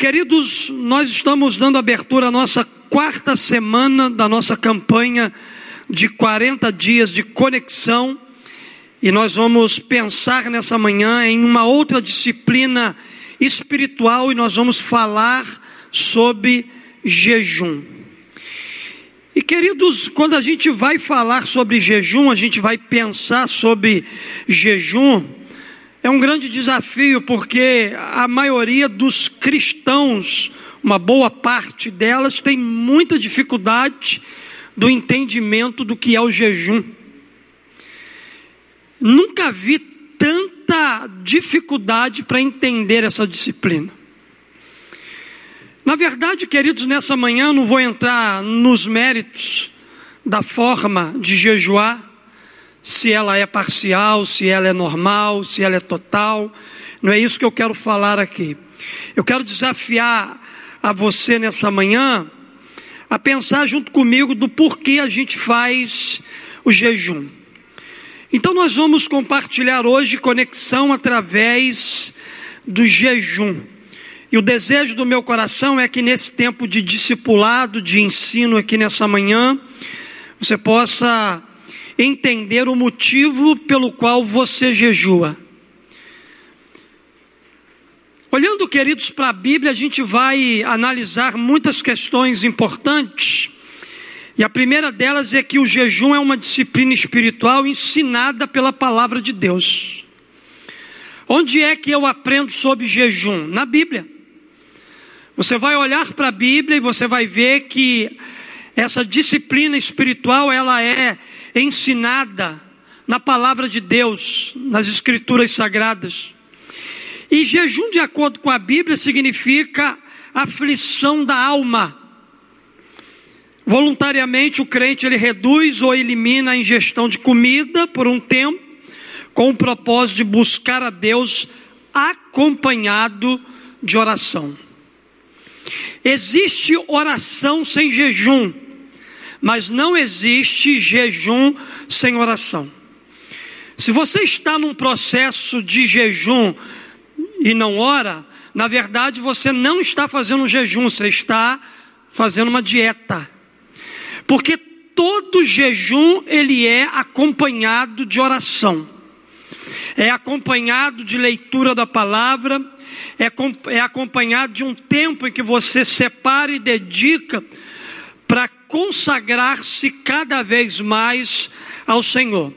Queridos, nós estamos dando abertura à nossa quarta semana da nossa campanha de 40 dias de conexão e nós vamos pensar nessa manhã em uma outra disciplina espiritual e nós vamos falar sobre jejum. E queridos, quando a gente vai falar sobre jejum, a gente vai pensar sobre jejum, é um grande desafio porque a maioria dos cristãos, uma boa parte delas, tem muita dificuldade do entendimento do que é o jejum. Nunca vi tanta dificuldade para entender essa disciplina. Na verdade, queridos, nessa manhã eu não vou entrar nos méritos da forma de jejuar, se ela é parcial, se ela é normal, se ela é total. Não é isso que eu quero falar aqui. Eu quero desafiar a você nessa manhã a pensar junto comigo do porquê a gente faz o jejum. Então nós vamos compartilhar hoje conexão através do jejum. E o desejo do meu coração é que nesse tempo de discipulado, de ensino aqui nessa manhã, você possa entender o motivo pelo qual você jejua. Olhando, queridos, para a Bíblia, a gente vai analisar muitas questões importantes. E a primeira delas é que o jejum é uma disciplina espiritual ensinada pela palavra de Deus. Onde é que eu aprendo sobre jejum? Na Bíblia. Você vai olhar para a Bíblia e você vai ver que essa disciplina espiritual ela é ensinada na palavra de Deus, nas escrituras sagradas. E jejum, de acordo com a Bíblia, significa aflição da alma. Voluntariamente o crente ele reduz ou elimina a ingestão de comida por um tempo, com o propósito de buscar a Deus acompanhado de oração. Existe oração sem jejum mas não existe jejum sem oração. Se você está num processo de jejum e não ora, na verdade você não está fazendo um jejum, você está fazendo uma dieta. Porque todo jejum ele é acompanhado de oração. É acompanhado de leitura da palavra, é, é acompanhado de um tempo em que você separa e dedica para consagrar-se cada vez mais ao Senhor.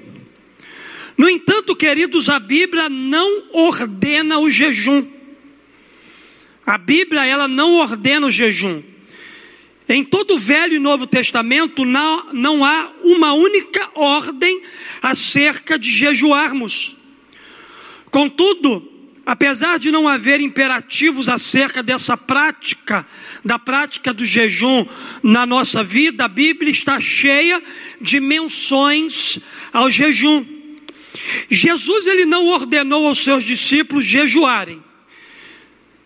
No entanto, queridos, a Bíblia não ordena o jejum. A Bíblia ela não ordena o jejum. Em todo o Velho e Novo Testamento não, não há uma única ordem acerca de jejuarmos. Contudo, apesar de não haver imperativos acerca dessa prática, da prática do jejum na nossa vida, a Bíblia está cheia de menções ao jejum. Jesus ele não ordenou aos seus discípulos jejuarem.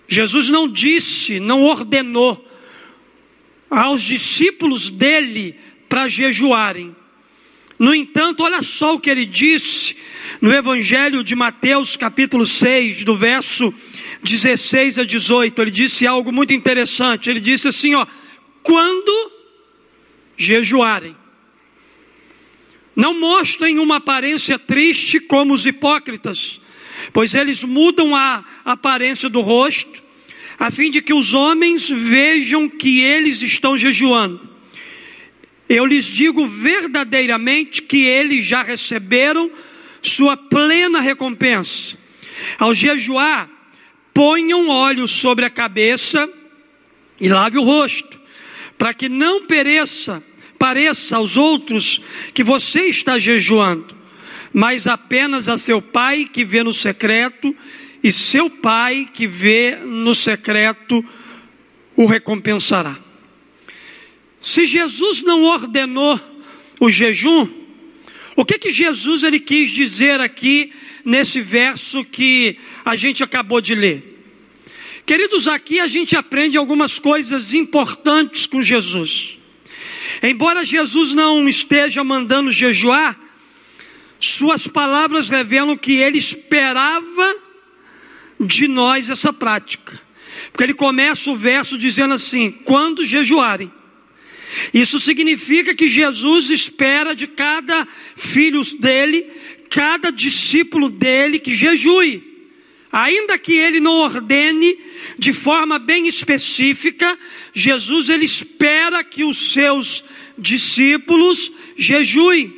Jesus não disse, não ordenou aos discípulos dele para jejuarem. No entanto, olha só o que ele disse no Evangelho de Mateus, capítulo 6, do verso 16 a 18. Ele disse algo muito interessante. Ele disse assim: ó, quando jejuarem, não mostrem uma aparência triste como os hipócritas, pois eles mudam a aparência do rosto, a fim de que os homens vejam que eles estão jejuando. Eu lhes digo verdadeiramente que eles já receberam sua plena recompensa. Ao jejuar, ponham óleo sobre a cabeça e lave o rosto, para que não pereça, pareça aos outros que você está jejuando, mas apenas a seu pai que vê no secreto, e seu pai que vê no secreto o recompensará. Se Jesus não ordenou o jejum, o que que Jesus ele quis dizer aqui nesse verso que a gente acabou de ler? Queridos, aqui a gente aprende algumas coisas importantes com Jesus. Embora Jesus não esteja mandando jejuar, suas palavras revelam que ele esperava de nós essa prática. Porque ele começa o verso dizendo assim: quando jejuarem. Isso significa que Jesus espera de cada filho dele, cada discípulo dele que jejue. Ainda que ele não ordene de forma bem específica, Jesus ele espera que os seus discípulos jejuem.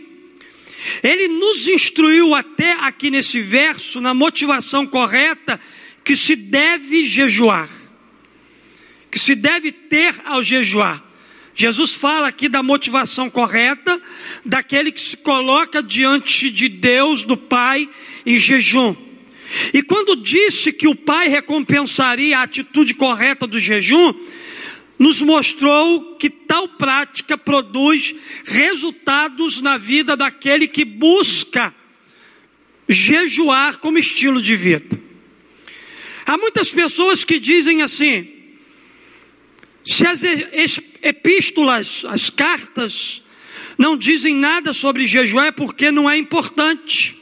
Ele nos instruiu até aqui nesse verso, na motivação correta, que se deve jejuar, que se deve ter ao jejuar. Jesus fala aqui da motivação correta daquele que se coloca diante de Deus, do Pai, em jejum. E quando disse que o Pai recompensaria a atitude correta do jejum, nos mostrou que tal prática produz resultados na vida daquele que busca jejuar como estilo de vida. Há muitas pessoas que dizem assim: se as epístolas, as cartas, não dizem nada sobre jejuar é porque não é importante.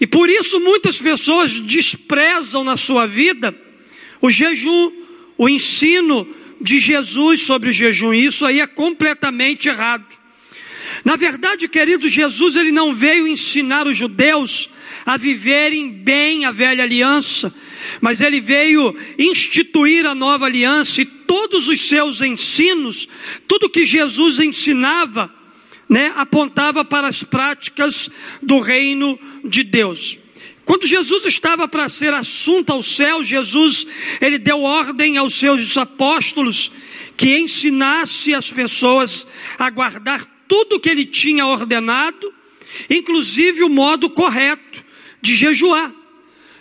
E por isso muitas pessoas desprezam na sua vida o jejum, o ensino de Jesus sobre o jejum. Isso aí é completamente errado. Na verdade, querido, Jesus ele não veio ensinar os judeus a viverem bem a velha aliança, mas ele veio instituir a nova aliança e todos os seus ensinos, tudo que Jesus ensinava, né, apontava para as práticas do reino de Deus. Quando Jesus estava para ser assunto ao céu, Jesus, ele deu ordem aos seus apóstolos que ensinasse as pessoas a guardar tudo que ele tinha ordenado, inclusive o modo correto de jejuar.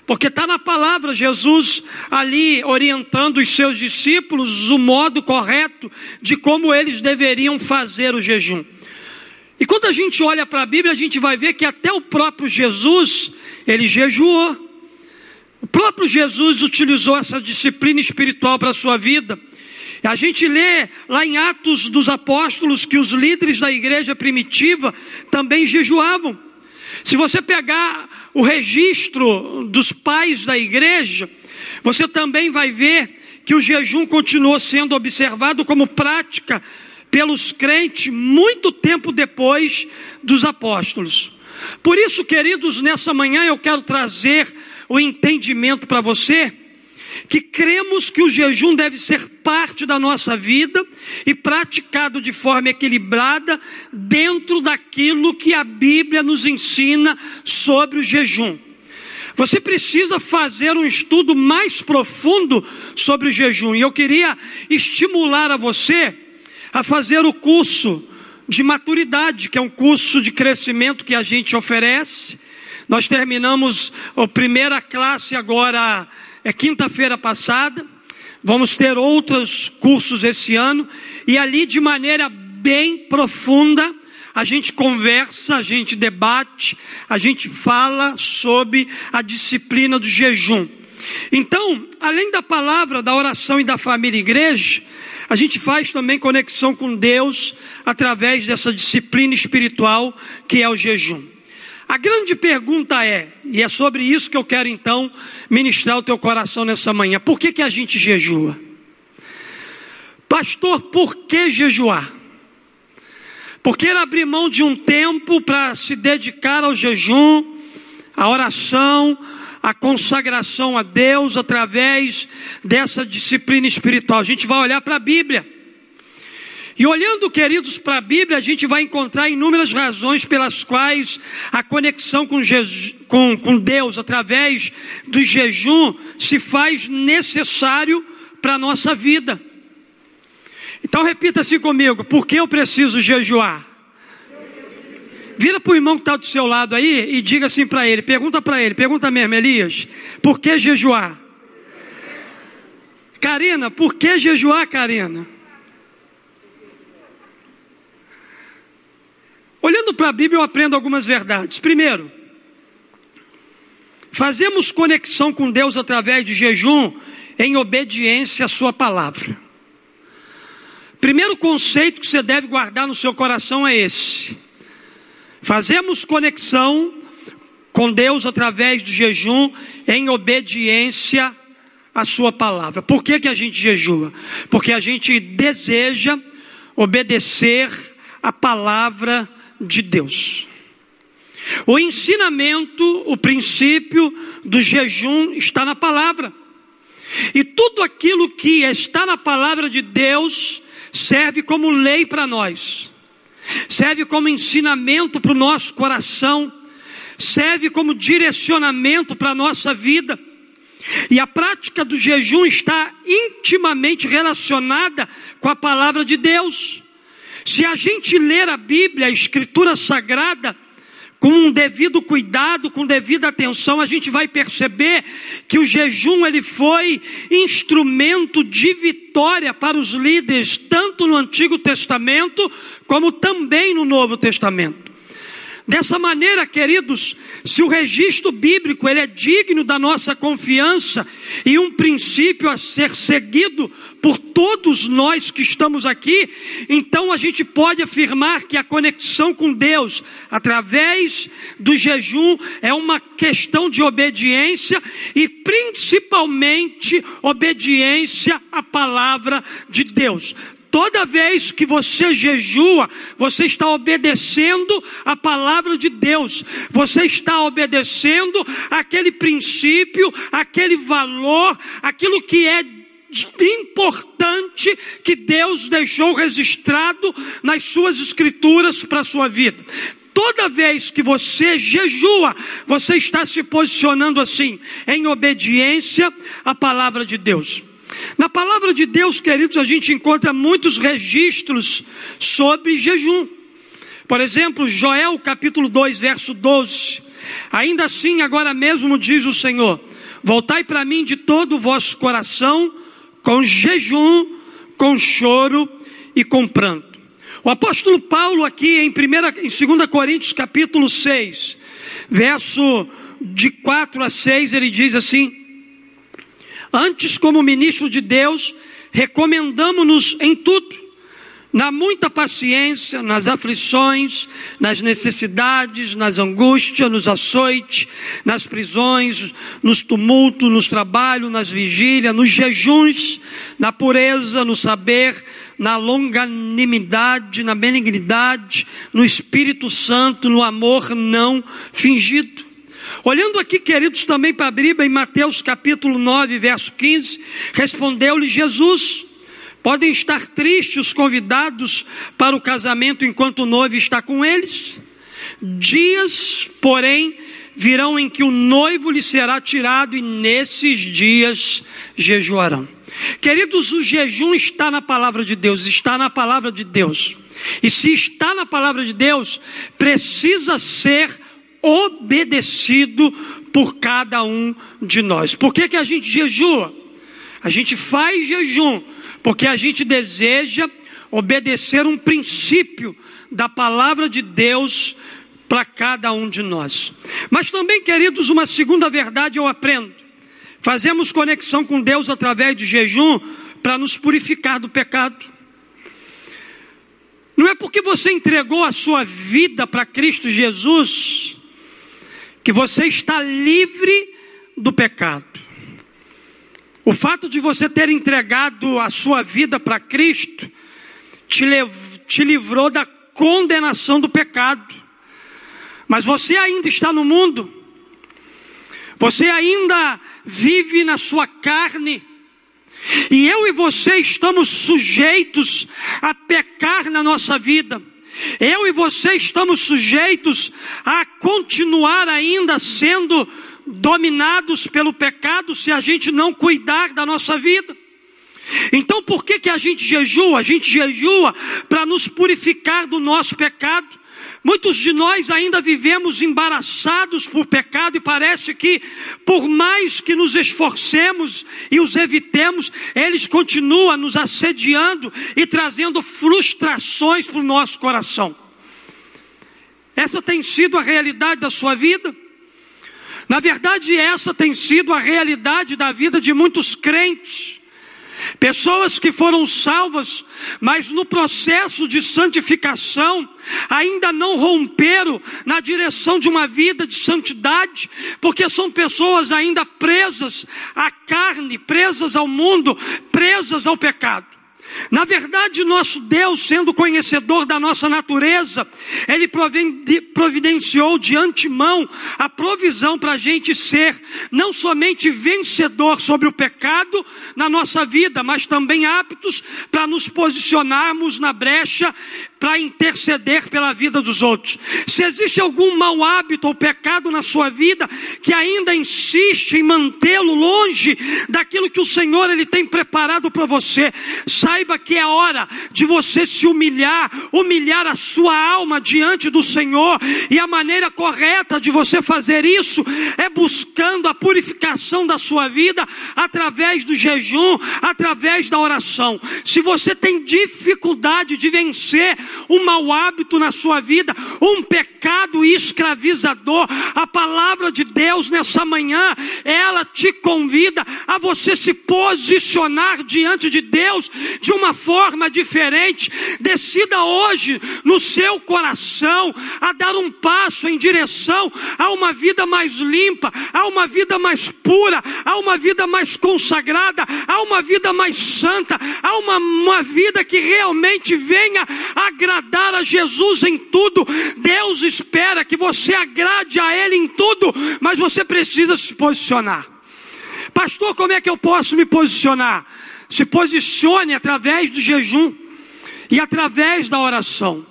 Porque está na palavra Jesus ali orientando os seus discípulos o modo correto de como eles deveriam fazer o jejum. E quando a gente olha para a Bíblia, a gente vai ver que até o próprio Jesus, ele jejuou. O próprio Jesus utilizou essa disciplina espiritual para a sua vida. A gente lê lá em Atos dos Apóstolos que os líderes da igreja primitiva também jejuavam. Se você pegar o registro dos pais da igreja, você também vai ver que o jejum continuou sendo observado como prática pelos crentes muito tempo depois dos apóstolos. Por isso, queridos, nessa manhã eu quero trazer o entendimento para você que cremos que o jejum deve ser parte da nossa vida e praticado de forma equilibrada dentro daquilo que a Bíblia nos ensina sobre o jejum. Você precisa fazer um estudo mais profundo sobre o jejum, e eu queria estimular a você a fazer o curso de maturidade, que é um curso de crescimento que a gente oferece. Nós terminamos a primeira classe agora, é quinta-feira passada. Vamos ter outros cursos esse ano, e ali de maneira bem profunda, a gente conversa, a gente debate, a gente fala sobre a disciplina do jejum. Então, além da palavra, da oração e da família igreja, a gente faz também conexão com Deus através dessa disciplina espiritual que é o jejum. A grande pergunta é, e é sobre isso que eu quero então ministrar o teu coração nessa manhã: por que, que a gente jejua? Pastor, por que jejuar? Porque abrir mão de um tempo para se dedicar ao jejum, à oração, a consagração a Deus através dessa disciplina espiritual. A gente vai olhar para a Bíblia. E olhando, queridos, para a Bíblia, a gente vai encontrar inúmeras razões pelas quais a conexão com, com, com Deus através do jejum se faz necessário para a nossa vida. Então repita assim comigo: por que eu preciso jejuar? Vira para o irmão que está do seu lado aí e diga assim para ele: pergunta para ele, pergunta mesmo, Elias, por que jejuar? Karina, por que jejuar, Karina? Olhando para a Bíblia, eu aprendo algumas verdades. Primeiro, fazemos conexão com Deus através de jejum em obediência à Sua palavra. Primeiro conceito que você deve guardar no seu coração é esse Fazemos conexão com Deus através do jejum em obediência a sua palavra. Por que, que a gente jejua? Porque a gente deseja obedecer a palavra de Deus. O ensinamento, o princípio do jejum está na palavra. E tudo aquilo que está na palavra de Deus serve como lei para nós, serve como ensinamento para o nosso coração, serve como direcionamento para a nossa vida. E a prática do jejum está intimamente relacionada com a palavra de Deus. Se a gente ler a Bíblia, a Escritura Sagrada, com um devido cuidado, com devida atenção, a gente vai perceber que o jejum ele foi instrumento de vitória para os líderes, tanto no Antigo Testamento como também no Novo Testamento. Dessa maneira, queridos, se o registro bíblico ele é digno da nossa confiança e um princípio a ser seguido por todos nós que estamos aqui, então a gente pode afirmar que a conexão com Deus através do jejum é uma questão de obediência e principalmente obediência à palavra de Deus. Toda vez que você jejua, você está obedecendo a palavra de Deus, você está obedecendo aquele princípio, aquele valor, aquilo que é importante que Deus deixou registrado nas suas escrituras para a sua vida. Toda vez que você jejua, você está se posicionando assim, em obediência à palavra de Deus. Na palavra de Deus, queridos, a gente encontra muitos registros sobre jejum. Por exemplo, Joel capítulo 2, verso 12. Ainda assim, agora mesmo diz o Senhor: Voltai para mim de todo o vosso coração, com jejum, com choro e com pranto. O apóstolo Paulo, aqui em, primeira, em 2 Coríntios capítulo 6, verso de 4 a 6, ele diz assim: Antes, como ministro de Deus, recomendamos-nos em tudo, na muita paciência, nas aflições, nas necessidades, nas angústias, nos açoites, nas prisões, nos tumultos, nos trabalhos, nas vigílias, nos jejuns, na pureza, no saber, na longanimidade, na benignidade, no Espírito Santo, no amor não fingido. Olhando aqui, queridos, também para a Bíblia, em Mateus capítulo 9, verso 15, respondeu-lhe Jesus: Podem estar tristes os convidados para o casamento enquanto o noivo está com eles? Dias, porém, virão em que o noivo lhe será tirado, e nesses dias jejuarão. Queridos, o jejum está na palavra de Deus, está na palavra de Deus. E se está na palavra de Deus, precisa ser obedecido por cada um de nós. Por que, que a gente jejua? A gente faz jejum porque a gente deseja obedecer um princípio da palavra de Deus para cada um de nós. Mas também, queridos, uma segunda verdade eu aprendo. Fazemos conexão com Deus através de jejum para nos purificar do pecado. Não é porque você entregou a sua vida para Cristo Jesus que você está livre do pecado. O fato de você ter entregado a sua vida para Cristo te, te livrou da condenação do pecado. Mas você ainda está no mundo, você ainda vive na sua carne, e eu e você estamos sujeitos a pecar na nossa vida. Eu e você estamos sujeitos a continuar ainda sendo dominados pelo pecado se a gente não cuidar da nossa vida. Então por que, que a gente jejua? A gente jejua para nos purificar do nosso pecado. Muitos de nós ainda vivemos embaraçados por pecado e parece que, por mais que nos esforcemos e os evitemos, eles continuam nos assediando e trazendo frustrações para o nosso coração. Essa tem sido a realidade da sua vida? Na verdade, essa tem sido a realidade da vida de muitos crentes. Pessoas que foram salvas, mas no processo de santificação, ainda não romperam na direção de uma vida de santidade, porque são pessoas ainda presas à carne, presas ao mundo, presas ao pecado. Na verdade, nosso Deus, sendo conhecedor da nossa natureza, Ele providenciou de antemão a provisão para a gente ser não somente vencedor sobre o pecado na nossa vida, mas também aptos para nos posicionarmos na brecha para interceder pela vida dos outros. Se existe algum mau hábito ou pecado na sua vida que ainda insiste em mantê-lo longe daquilo que o Senhor ele tem preparado para você, saiba que é hora de você se humilhar, humilhar a sua alma diante do Senhor, e a maneira correta de você fazer isso é buscando a purificação da sua vida através do jejum, através da oração. Se você tem dificuldade de vencer um mau hábito na sua vida, um pecado escravizador. A palavra de Deus nessa manhã, ela te convida a você se posicionar diante de Deus de uma forma diferente. Decida hoje no seu coração a dar um passo em direção a uma vida mais limpa, a uma vida mais pura, a uma vida mais consagrada, a uma vida mais santa, a uma, uma vida que realmente venha agradar a Jesus em tudo. Deus espera que você agrade a Ele em tudo, mas você precisa se posicionar. Pastor, como é que eu posso me posicionar? Se posicione através do jejum e através da oração.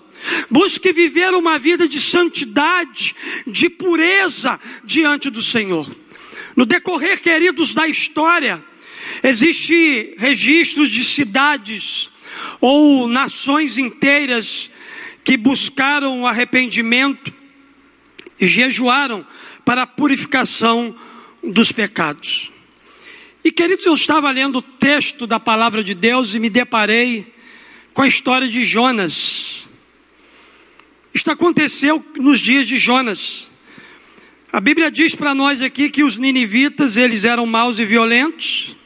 Busque viver uma vida de santidade, de pureza diante do Senhor. No decorrer, queridos, da história, existe registros de cidades ou nações inteiras que buscaram o arrependimento e jejuaram para a purificação dos pecados. E queridos, eu estava lendo o texto da palavra de Deus e me deparei com a história de Jonas. Isto aconteceu nos dias de Jonas. A Bíblia diz para nós aqui que os ninivitas, eles eram maus e violentos,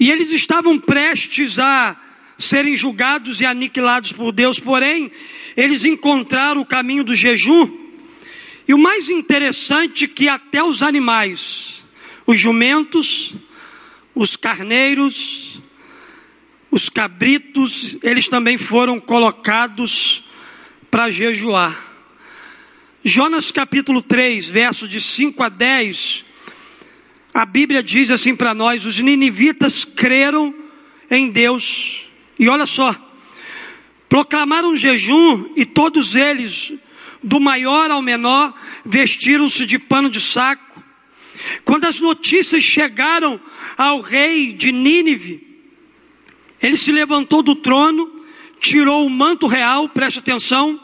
e eles estavam prestes a serem julgados e aniquilados por Deus, porém, eles encontraram o caminho do jejum. E o mais interessante é que até os animais, os jumentos, os carneiros, os cabritos, eles também foram colocados para jejuar. Jonas capítulo 3, versos de 5 a 10, a Bíblia diz assim para nós: os ninivitas creram em Deus e olha só, proclamaram jejum e todos eles, do maior ao menor, vestiram-se de pano de saco. Quando as notícias chegaram ao rei de Nínive, ele se levantou do trono, tirou o manto real, preste atenção,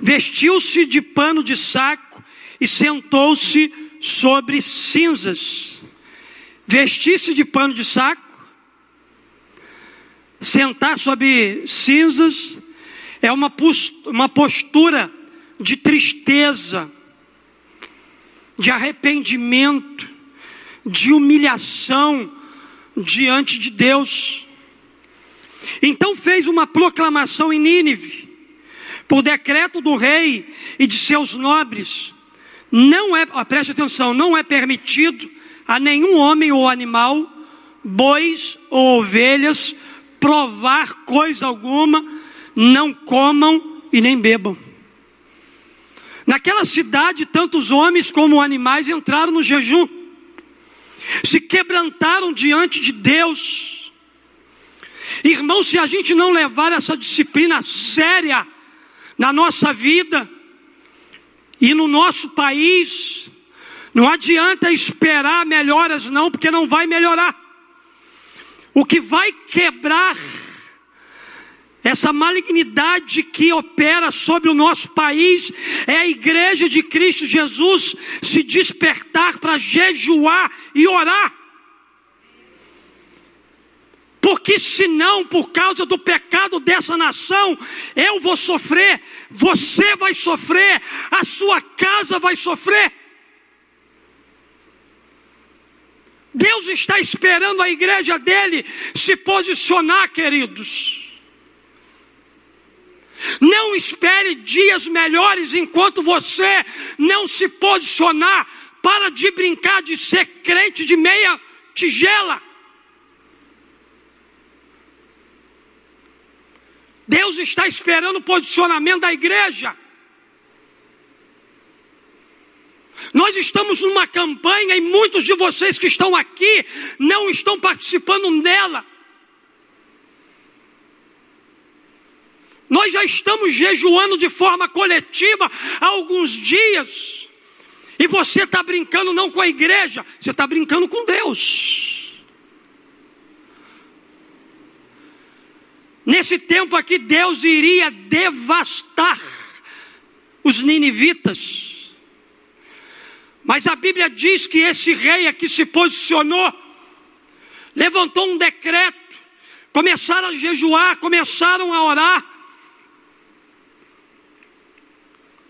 vestiu-se de pano de saco e sentou-se sobre cinzas. Vestir-se de pano de saco Sentar sobre cinzas é uma postura de tristeza, de arrependimento, de humilhação diante de Deus. Então fez uma proclamação em Nínive, por decreto do rei e de seus nobres. Não é, preste atenção, não é permitido a nenhum homem ou animal, bois ou ovelhas, provar coisa alguma, não comam e nem bebam. Naquela cidade, tantos homens como animais entraram no jejum, se quebrantaram diante de Deus. Irmão, se a gente não levar essa disciplina séria na nossa vida e no nosso país, não adianta esperar melhoras, não, porque não vai melhorar. O que vai quebrar essa malignidade que opera sobre o nosso país é a igreja de Cristo Jesus se despertar para jejuar e orar. Porque senão, por causa do pecado dessa nação, eu vou sofrer, você vai sofrer, a sua casa vai sofrer. Deus está esperando a igreja dele se posicionar, queridos. Não espere dias melhores enquanto você não se posicionar. Para de brincar de ser crente de meia tigela. Deus está esperando o posicionamento da igreja. Nós estamos numa campanha e muitos de vocês que estão aqui não estão participando dela. Nós já estamos jejuando de forma coletiva há alguns dias. E você está brincando não com a igreja, você está brincando com Deus. Nesse tempo aqui, Deus iria devastar os ninivitas. Mas a Bíblia diz que esse rei aqui se posicionou, levantou um decreto, começaram a jejuar, começaram a orar.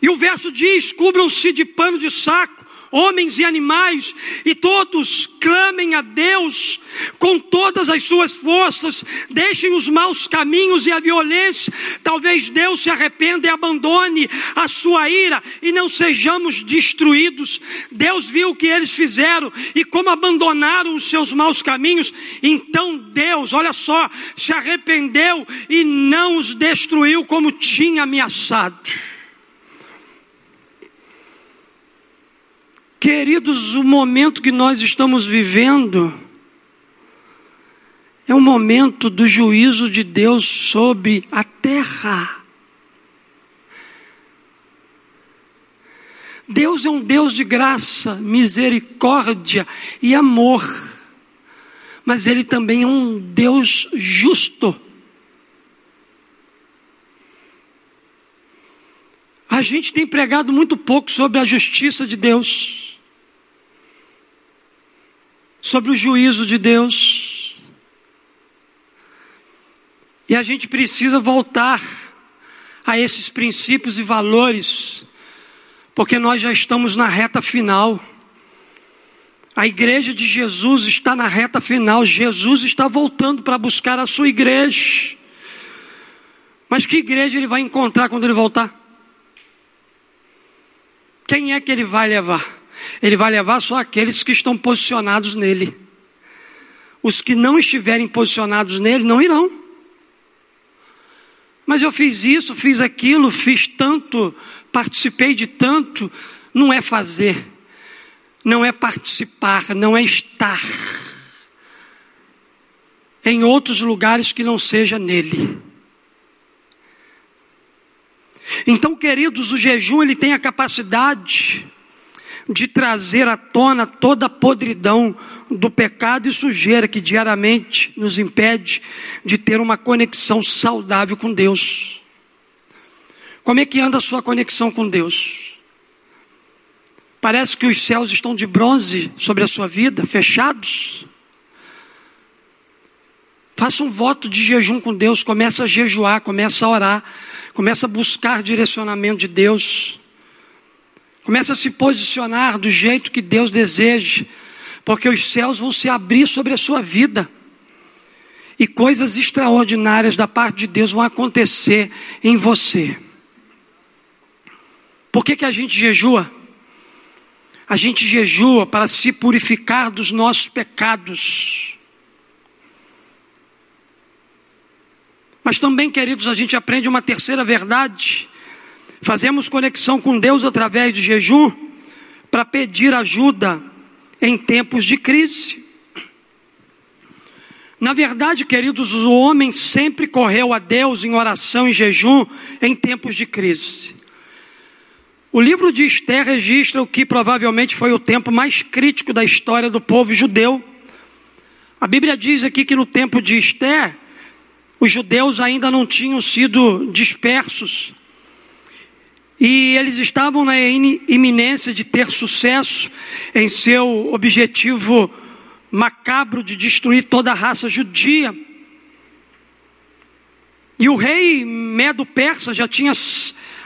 E o verso diz: cubram-se de pano de saco, homens e animais, e todos clamem a Deus com todas as suas forças, deixem os maus caminhos e a violência. Talvez Deus se arrependa e abandone a sua ira e não sejamos destruídos. Deus viu o que eles fizeram e como abandonaram os seus maus caminhos, então Deus, olha só, se arrependeu e não os destruiu como tinha ameaçado. Queridos, o momento que nós estamos vivendo é um momento do juízo de Deus sobre a terra. Deus é um Deus de graça, misericórdia e amor, mas Ele também é um Deus justo. A gente tem pregado muito pouco sobre a justiça de Deus sobre o juízo de Deus. E a gente precisa voltar a esses princípios e valores, porque nós já estamos na reta final. A igreja de Jesus está na reta final. Jesus está voltando para buscar a sua igreja. Mas que igreja ele vai encontrar quando ele voltar? Quem é que ele vai levar? Ele vai levar só aqueles que estão posicionados nele. Os que não estiverem posicionados nele não irão. Mas eu fiz isso, fiz aquilo, fiz tanto, participei de tanto. Não é fazer, não é participar, não é estar em outros lugares que não seja nele. Então, queridos, o jejum ele tem a capacidade de trazer à tona toda a podridão do pecado e sujeira que diariamente nos impede de ter uma conexão saudável com Deus. Como é que anda a sua conexão com Deus? Parece que os céus estão de bronze sobre a sua vida, fechados. Faça um voto de jejum com Deus, começa a jejuar, começa a orar, começa a buscar direcionamento de Deus. Comece a se posicionar do jeito que Deus deseja, porque os céus vão se abrir sobre a sua vida. E coisas extraordinárias da parte de Deus vão acontecer em você. Por que, que a gente jejua? A gente jejua para se purificar dos nossos pecados. Mas também, queridos, a gente aprende uma terceira verdade Fazemos conexão com Deus através de jejum para pedir ajuda em tempos de crise. Na verdade, queridos, o homem sempre correu a Deus em oração e jejum em tempos de crise. O livro de Esther registra o que provavelmente foi o tempo mais crítico da história do povo judeu. A Bíblia diz aqui que no tempo de Esther, os judeus ainda não tinham sido dispersos e eles estavam na iminência de ter sucesso em seu objetivo macabro de destruir toda a raça judia. E o rei Medo-Persa já tinha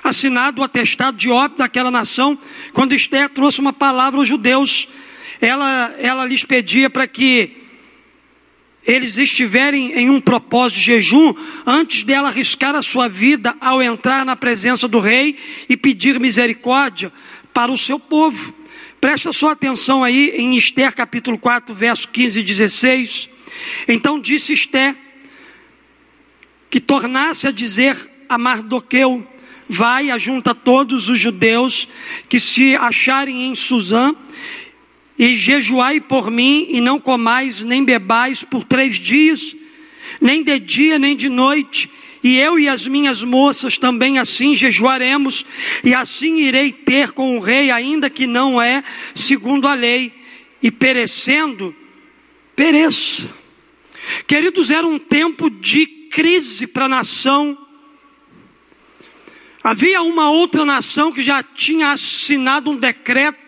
assinado o atestado de óbito daquela nação, quando Esther trouxe uma palavra aos judeus. ela, ela lhes pedia para que eles estiverem em um propósito de jejum antes dela arriscar a sua vida ao entrar na presença do rei e pedir misericórdia para o seu povo. Presta sua atenção aí em Esther capítulo 4, verso 15 e 16. Então disse Esther que tornasse a dizer a Mardoqueu: Vai, ajunta todos os judeus que se acharem em Suzã e jejuai por mim, e não comais nem bebais por três dias, nem de dia nem de noite, e eu e as minhas moças também assim jejuaremos, e assim irei ter com o rei, ainda que não é segundo a lei, e perecendo, pereça. Queridos, era um tempo de crise para a nação. Havia uma outra nação que já tinha assinado um decreto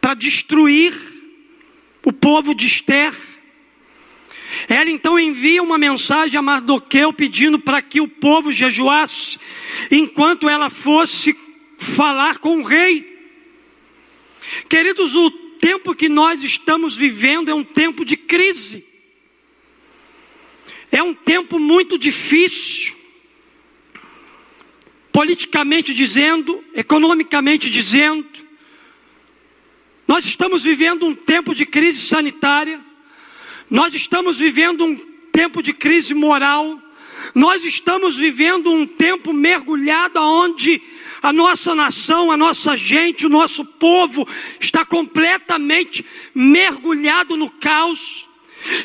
para destruir o povo de Esther. Ela então envia uma mensagem a Mardoqueu pedindo para que o povo jejuasse, enquanto ela fosse falar com o rei. Queridos, o tempo que nós estamos vivendo é um tempo de crise, é um tempo muito difícil, politicamente dizendo, economicamente dizendo, nós estamos vivendo um tempo de crise sanitária, nós estamos vivendo um tempo de crise moral, nós estamos vivendo um tempo mergulhado onde a nossa nação, a nossa gente, o nosso povo está completamente mergulhado no caos.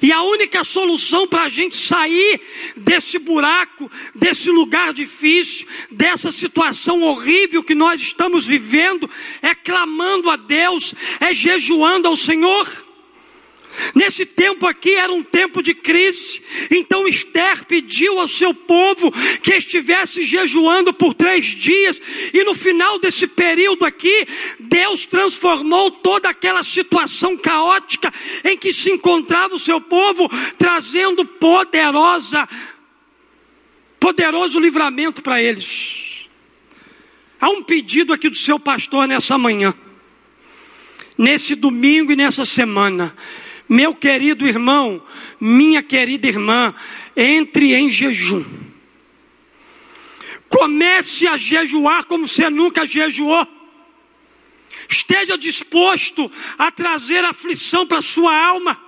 E a única solução para a gente sair desse buraco, desse lugar difícil, dessa situação horrível que nós estamos vivendo, é clamando a Deus, é jejuando ao Senhor. Nesse tempo aqui era um tempo de crise, então Esther pediu ao seu povo que estivesse jejuando por três dias, e no final desse período aqui, Deus transformou toda aquela situação caótica em que se encontrava o seu povo, trazendo poderosa, poderoso livramento para eles. Há um pedido aqui do seu pastor nessa manhã, nesse domingo e nessa semana meu querido irmão, minha querida irmã, entre em jejum. Comece a jejuar como você nunca jejuou. Esteja disposto a trazer aflição para sua alma.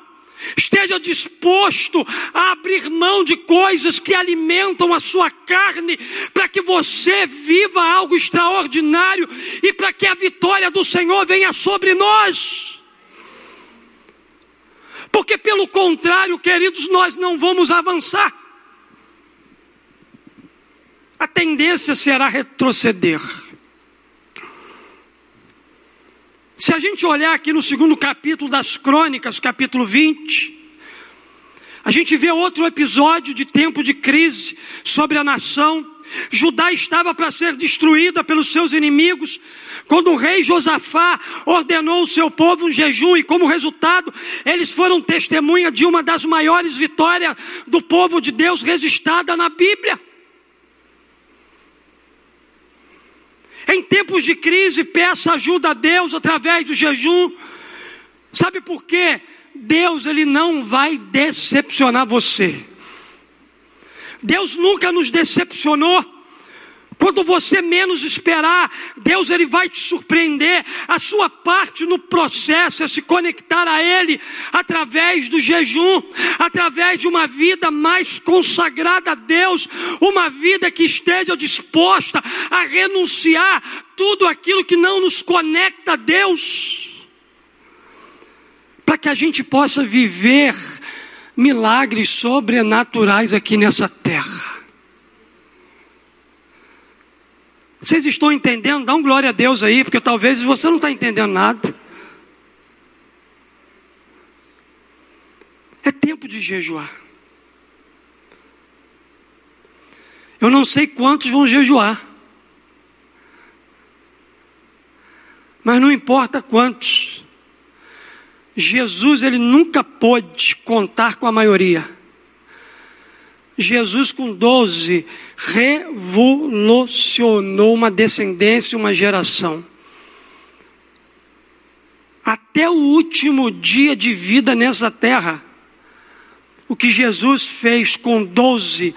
Esteja disposto a abrir mão de coisas que alimentam a sua carne, para que você viva algo extraordinário e para que a vitória do Senhor venha sobre nós. Porque, pelo contrário, queridos, nós não vamos avançar. A tendência será retroceder. Se a gente olhar aqui no segundo capítulo das Crônicas, capítulo 20, a gente vê outro episódio de tempo de crise sobre a nação. Judá estava para ser destruída pelos seus inimigos, quando o rei Josafá ordenou o seu povo um jejum, e como resultado, eles foram testemunha de uma das maiores vitórias do povo de Deus registrada na Bíblia. Em tempos de crise, peça ajuda a Deus através do jejum. Sabe por quê? Deus ele não vai decepcionar você. Deus nunca nos decepcionou. Quando você menos esperar, Deus ele vai te surpreender. A sua parte no processo é se conectar a Ele através do jejum, através de uma vida mais consagrada a Deus, uma vida que esteja disposta a renunciar tudo aquilo que não nos conecta a Deus, para que a gente possa viver milagres sobrenaturais aqui nessa terra. Vocês estão entendendo? Dá um glória a Deus aí, porque talvez você não está entendendo nada. É tempo de jejuar. Eu não sei quantos vão jejuar. Mas não importa quantos. Jesus ele nunca pôde contar com a maioria. Jesus com 12 revolucionou uma descendência, uma geração. até o último dia de vida nessa terra. O que Jesus fez com 12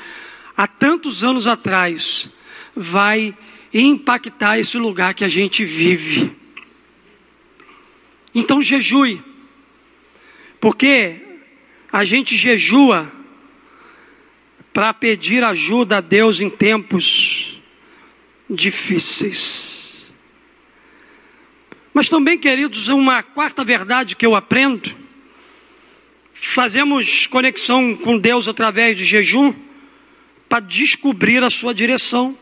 há tantos anos atrás vai impactar esse lugar que a gente vive. Então jejue, porque a gente jejua para pedir ajuda a Deus em tempos difíceis. Mas também, queridos, uma quarta verdade que eu aprendo: fazemos conexão com Deus através de jejum para descobrir a sua direção.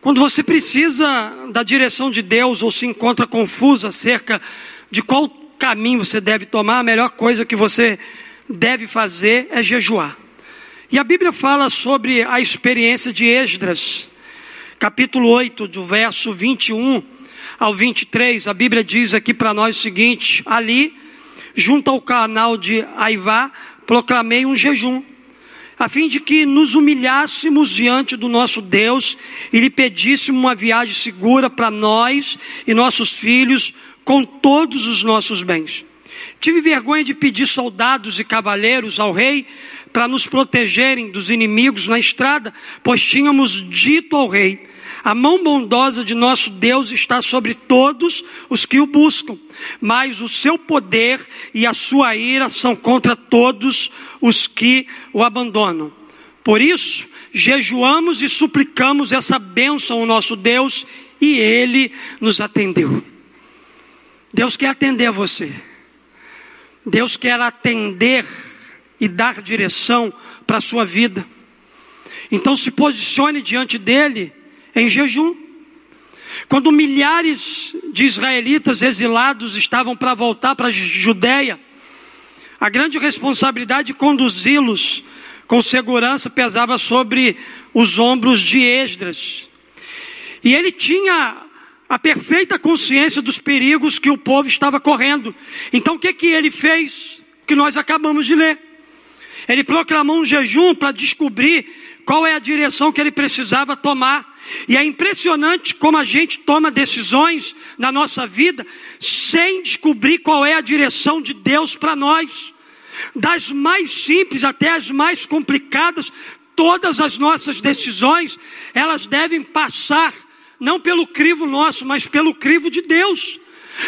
Quando você precisa da direção de Deus ou se encontra confuso acerca de qual caminho você deve tomar, a melhor coisa que você deve fazer é jejuar. E a Bíblia fala sobre a experiência de Esdras, capítulo 8, do verso 21 ao 23. A Bíblia diz aqui para nós o seguinte: ali, junto ao canal de Aivá, proclamei um jejum, a fim de que nos humilhássemos diante do nosso Deus e lhe pedíssemos uma viagem segura para nós e nossos filhos, com todos os nossos bens. Tive vergonha de pedir soldados e cavaleiros ao rei para nos protegerem dos inimigos na estrada, pois tínhamos dito ao rei: a mão bondosa de nosso Deus está sobre todos os que o buscam, mas o seu poder e a sua ira são contra todos os que o abandonam. Por isso, jejuamos e suplicamos essa bênção ao nosso Deus e ele nos atendeu. Deus quer atender você. Deus quer atender e dar direção para a sua vida. Então se posicione diante dele em jejum. Quando milhares de israelitas exilados estavam para voltar para a Judéia, a grande responsabilidade de conduzi-los com segurança pesava sobre os ombros de Esdras. E ele tinha a perfeita consciência dos perigos que o povo estava correndo. Então o que que ele fez? Que nós acabamos de ler. Ele proclamou um jejum para descobrir qual é a direção que ele precisava tomar. E é impressionante como a gente toma decisões na nossa vida sem descobrir qual é a direção de Deus para nós. Das mais simples até as mais complicadas, todas as nossas decisões, elas devem passar não pelo crivo nosso, mas pelo crivo de Deus.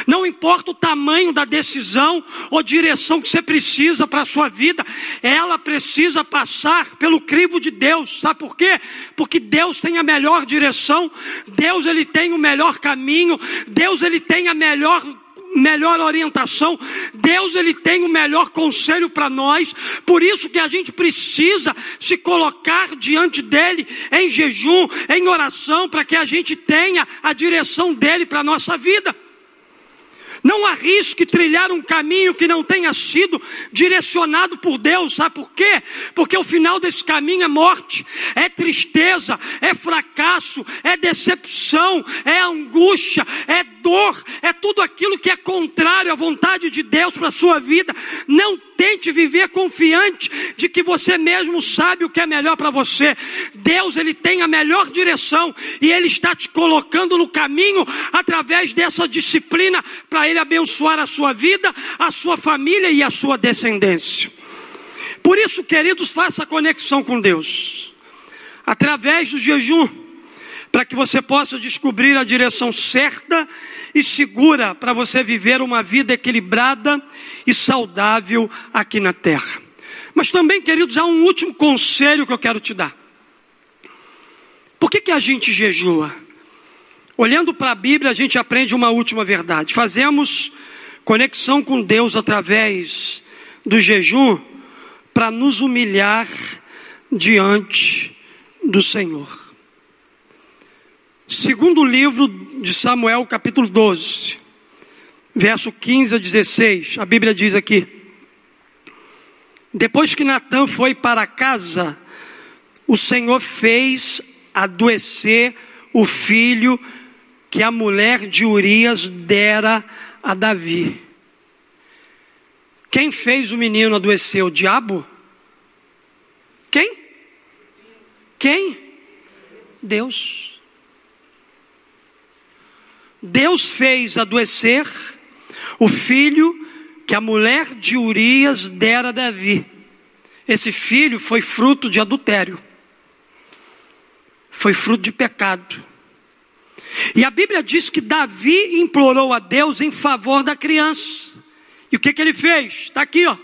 Não importa o tamanho da decisão ou direção que você precisa para a sua vida, ela precisa passar pelo crivo de Deus. Sabe por quê? Porque Deus tem a melhor direção, Deus ele tem o melhor caminho, Deus ele tem a melhor melhor orientação, Deus ele tem o melhor conselho para nós, por isso que a gente precisa se colocar diante dele em jejum, em oração, para que a gente tenha a direção dele para a nossa vida. Não arrisque trilhar um caminho que não tenha sido direcionado por Deus, sabe por quê? Porque o final desse caminho é morte, é tristeza, é fracasso, é decepção, é angústia, é dor, é tudo aquilo que é contrário à vontade de Deus para a sua vida. Não tente viver confiante de que você mesmo sabe o que é melhor para você. Deus, Ele tem a melhor direção e Ele está te colocando no caminho através dessa disciplina para Ele abençoar a sua vida, a sua família e a sua descendência. Por isso, queridos, faça conexão com Deus através do jejum para que você possa descobrir a direção certa e segura para você viver uma vida equilibrada e saudável aqui na terra. Mas também, queridos, há um último conselho que eu quero te dar. Por que, que a gente jejua? Olhando para a Bíblia, a gente aprende uma última verdade. Fazemos conexão com Deus através do jejum para nos humilhar diante do Senhor. Segundo livro de Samuel, capítulo 12, verso 15 a 16, a Bíblia diz aqui: Depois que Natan foi para casa, o Senhor fez adoecer o filho que a mulher de Urias dera a Davi. Quem fez o menino adoecer? O diabo? Quem? Quem? Deus. Deus fez adoecer o filho que a mulher de Urias dera a Davi. Esse filho foi fruto de adultério, foi fruto de pecado. E a Bíblia diz que Davi implorou a Deus em favor da criança. E o que, que ele fez? Está aqui, ó.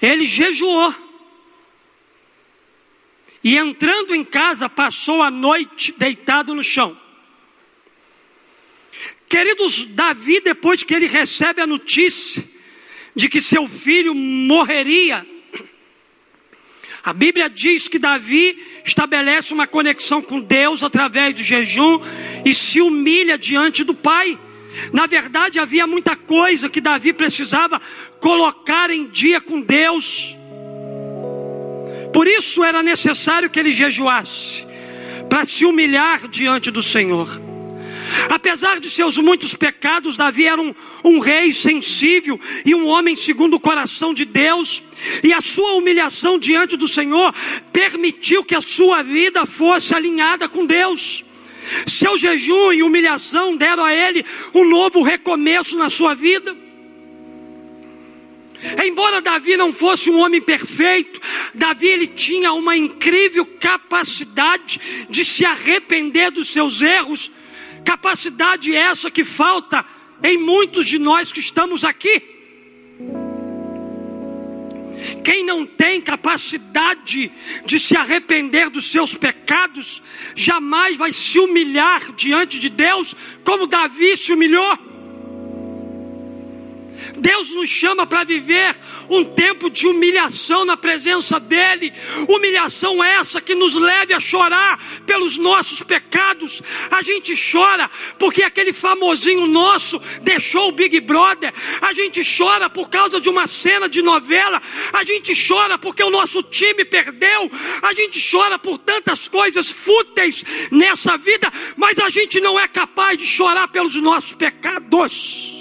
Ele jejuou. E entrando em casa, passou a noite deitado no chão. Queridos, Davi, depois que ele recebe a notícia de que seu filho morreria, a Bíblia diz que Davi estabelece uma conexão com Deus através do jejum e se humilha diante do Pai. Na verdade, havia muita coisa que Davi precisava colocar em dia com Deus. Por isso era necessário que ele jejuasse, para se humilhar diante do Senhor. Apesar de seus muitos pecados, Davi era um, um, rei sensível e um homem segundo o coração de Deus, e a sua humilhação diante do Senhor permitiu que a sua vida fosse alinhada com Deus. Seu jejum e humilhação deram a ele um novo recomeço na sua vida. Embora Davi não fosse um homem perfeito, Davi ele tinha uma incrível capacidade de se arrepender dos seus erros, capacidade essa que falta em muitos de nós que estamos aqui. Quem não tem capacidade de se arrepender dos seus pecados, jamais vai se humilhar diante de Deus como Davi se humilhou. Deus nos chama para viver um tempo de humilhação na presença dEle, humilhação essa que nos leve a chorar pelos nossos pecados. A gente chora porque aquele famosinho nosso deixou o Big Brother, a gente chora por causa de uma cena de novela, a gente chora porque o nosso time perdeu, a gente chora por tantas coisas fúteis nessa vida, mas a gente não é capaz de chorar pelos nossos pecados.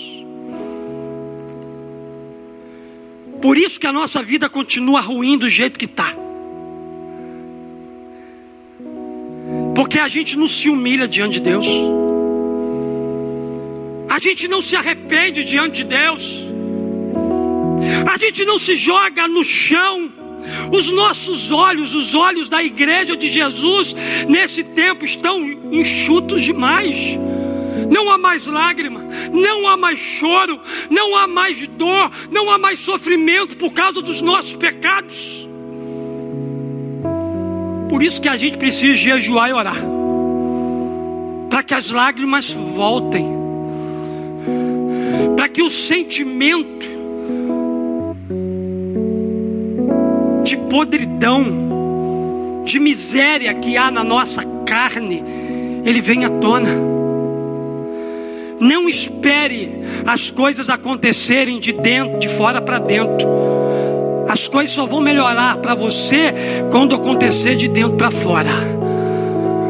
Por isso que a nossa vida continua ruim do jeito que está. Porque a gente não se humilha diante de Deus. A gente não se arrepende diante de Deus. A gente não se joga no chão. Os nossos olhos, os olhos da igreja de Jesus, nesse tempo estão enxutos demais. Não há mais lágrima, não há mais choro, não há mais dor, não há mais sofrimento por causa dos nossos pecados. Por isso que a gente precisa jejuar e orar, para que as lágrimas voltem, para que o sentimento de podridão, de miséria que há na nossa carne, ele venha à tona. Não espere as coisas acontecerem de dentro, de fora para dentro. As coisas só vão melhorar para você quando acontecer de dentro para fora.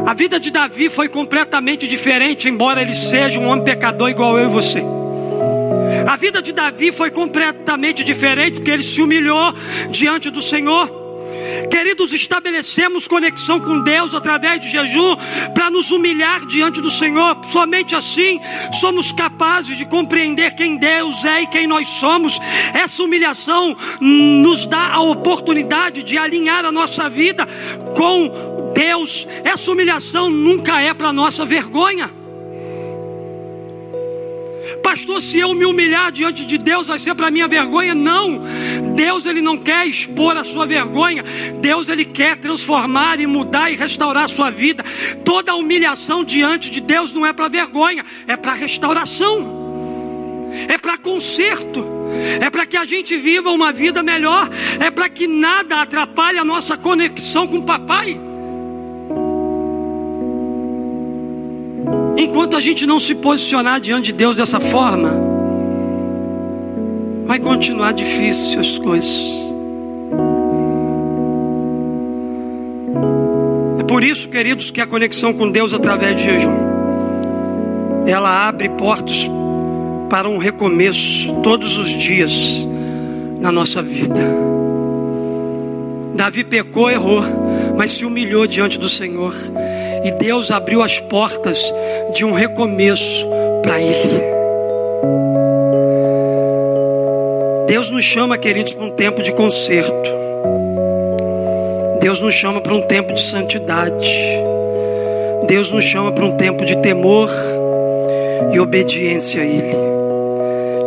A vida de Davi foi completamente diferente, embora ele seja um homem pecador igual eu e você. A vida de Davi foi completamente diferente porque ele se humilhou diante do Senhor. Queridos, estabelecemos conexão com Deus através de jejum para nos humilhar diante do Senhor. Somente assim somos capazes de compreender quem Deus é e quem nós somos. Essa humilhação nos dá a oportunidade de alinhar a nossa vida com Deus. Essa humilhação nunca é para nossa vergonha. Pastor, se eu me humilhar diante de Deus, vai ser para minha vergonha? Não. Deus ele não quer expor a sua vergonha. Deus ele quer transformar e mudar e restaurar a sua vida. Toda humilhação diante de Deus não é para vergonha, é para restauração. É para conserto. É para que a gente viva uma vida melhor. É para que nada atrapalhe a nossa conexão com o papai. Enquanto a gente não se posicionar diante de Deus dessa forma, vai continuar difícil as coisas. É por isso, queridos, que a conexão com Deus através de jejum, ela abre portas para um recomeço todos os dias na nossa vida. Davi pecou, errou, mas se humilhou diante do Senhor e Deus abriu as portas de um recomeço para ele. Deus nos chama, queridos, para um tempo de conserto. Deus nos chama para um tempo de santidade. Deus nos chama para um tempo de temor e obediência a Ele.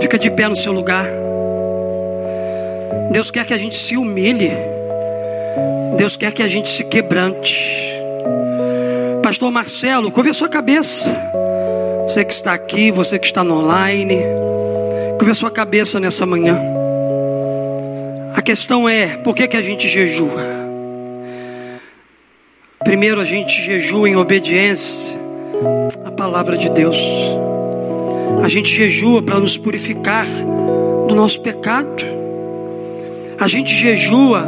Fica de pé no seu lugar. Deus quer que a gente se humilhe. Deus quer que a gente se quebrante. Pastor Marcelo, curva sua cabeça. Você que está aqui, você que está no online, curva sua cabeça nessa manhã. A questão é: por que, que a gente jejua? Primeiro a gente jejua em obediência à palavra de Deus. A gente jejua para nos purificar do nosso pecado. A gente jejua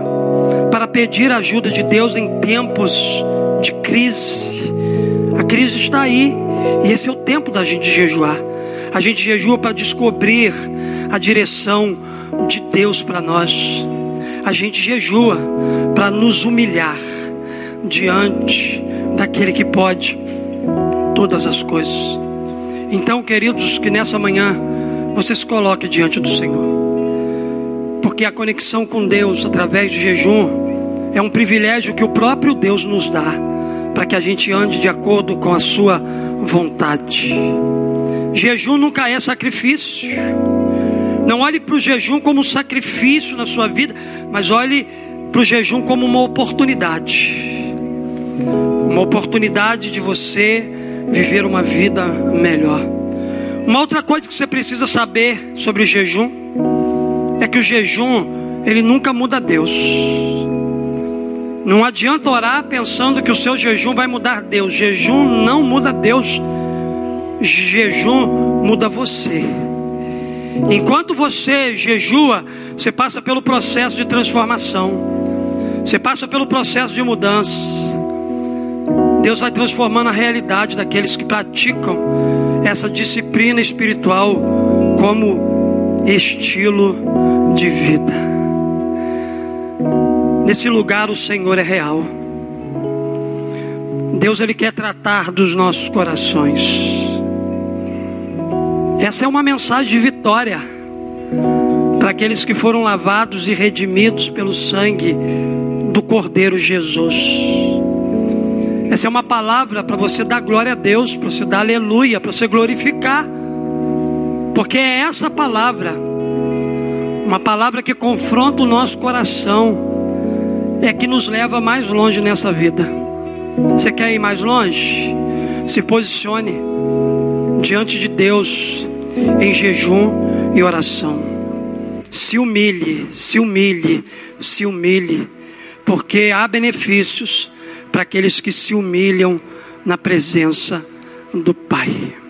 para pedir a ajuda de Deus em tempos de crise. Crise está aí e esse é o tempo da gente jejuar. A gente jejua para descobrir a direção de Deus para nós. A gente jejua para nos humilhar diante daquele que pode todas as coisas. Então, queridos, que nessa manhã você se coloque diante do Senhor, porque a conexão com Deus através do jejum é um privilégio que o próprio Deus nos dá, para que a gente ande de acordo com a Sua vontade. Jejum nunca é sacrifício. Não olhe para o jejum como um sacrifício na sua vida, mas olhe para o jejum como uma oportunidade uma oportunidade de você viver uma vida melhor. Uma outra coisa que você precisa saber sobre o jejum é que o jejum ele nunca muda Deus. Não adianta orar pensando que o seu jejum vai mudar Deus. Jejum não muda Deus. Jejum muda você. Enquanto você jejua, você passa pelo processo de transformação. Você passa pelo processo de mudança. Deus vai transformando a realidade daqueles que praticam essa disciplina espiritual como estilo de vida. Nesse lugar o Senhor é real. Deus ele quer tratar dos nossos corações. Essa é uma mensagem de vitória para aqueles que foram lavados e redimidos pelo sangue do Cordeiro Jesus. Essa é uma palavra para você dar glória a Deus, para você dar aleluia, para você glorificar. Porque é essa palavra, uma palavra que confronta o nosso coração, é que nos leva mais longe nessa vida. Você quer ir mais longe? Se posicione diante de Deus em jejum e oração. Se humilhe, se humilhe, se humilhe, porque há benefícios para aqueles que se humilham na presença do Pai.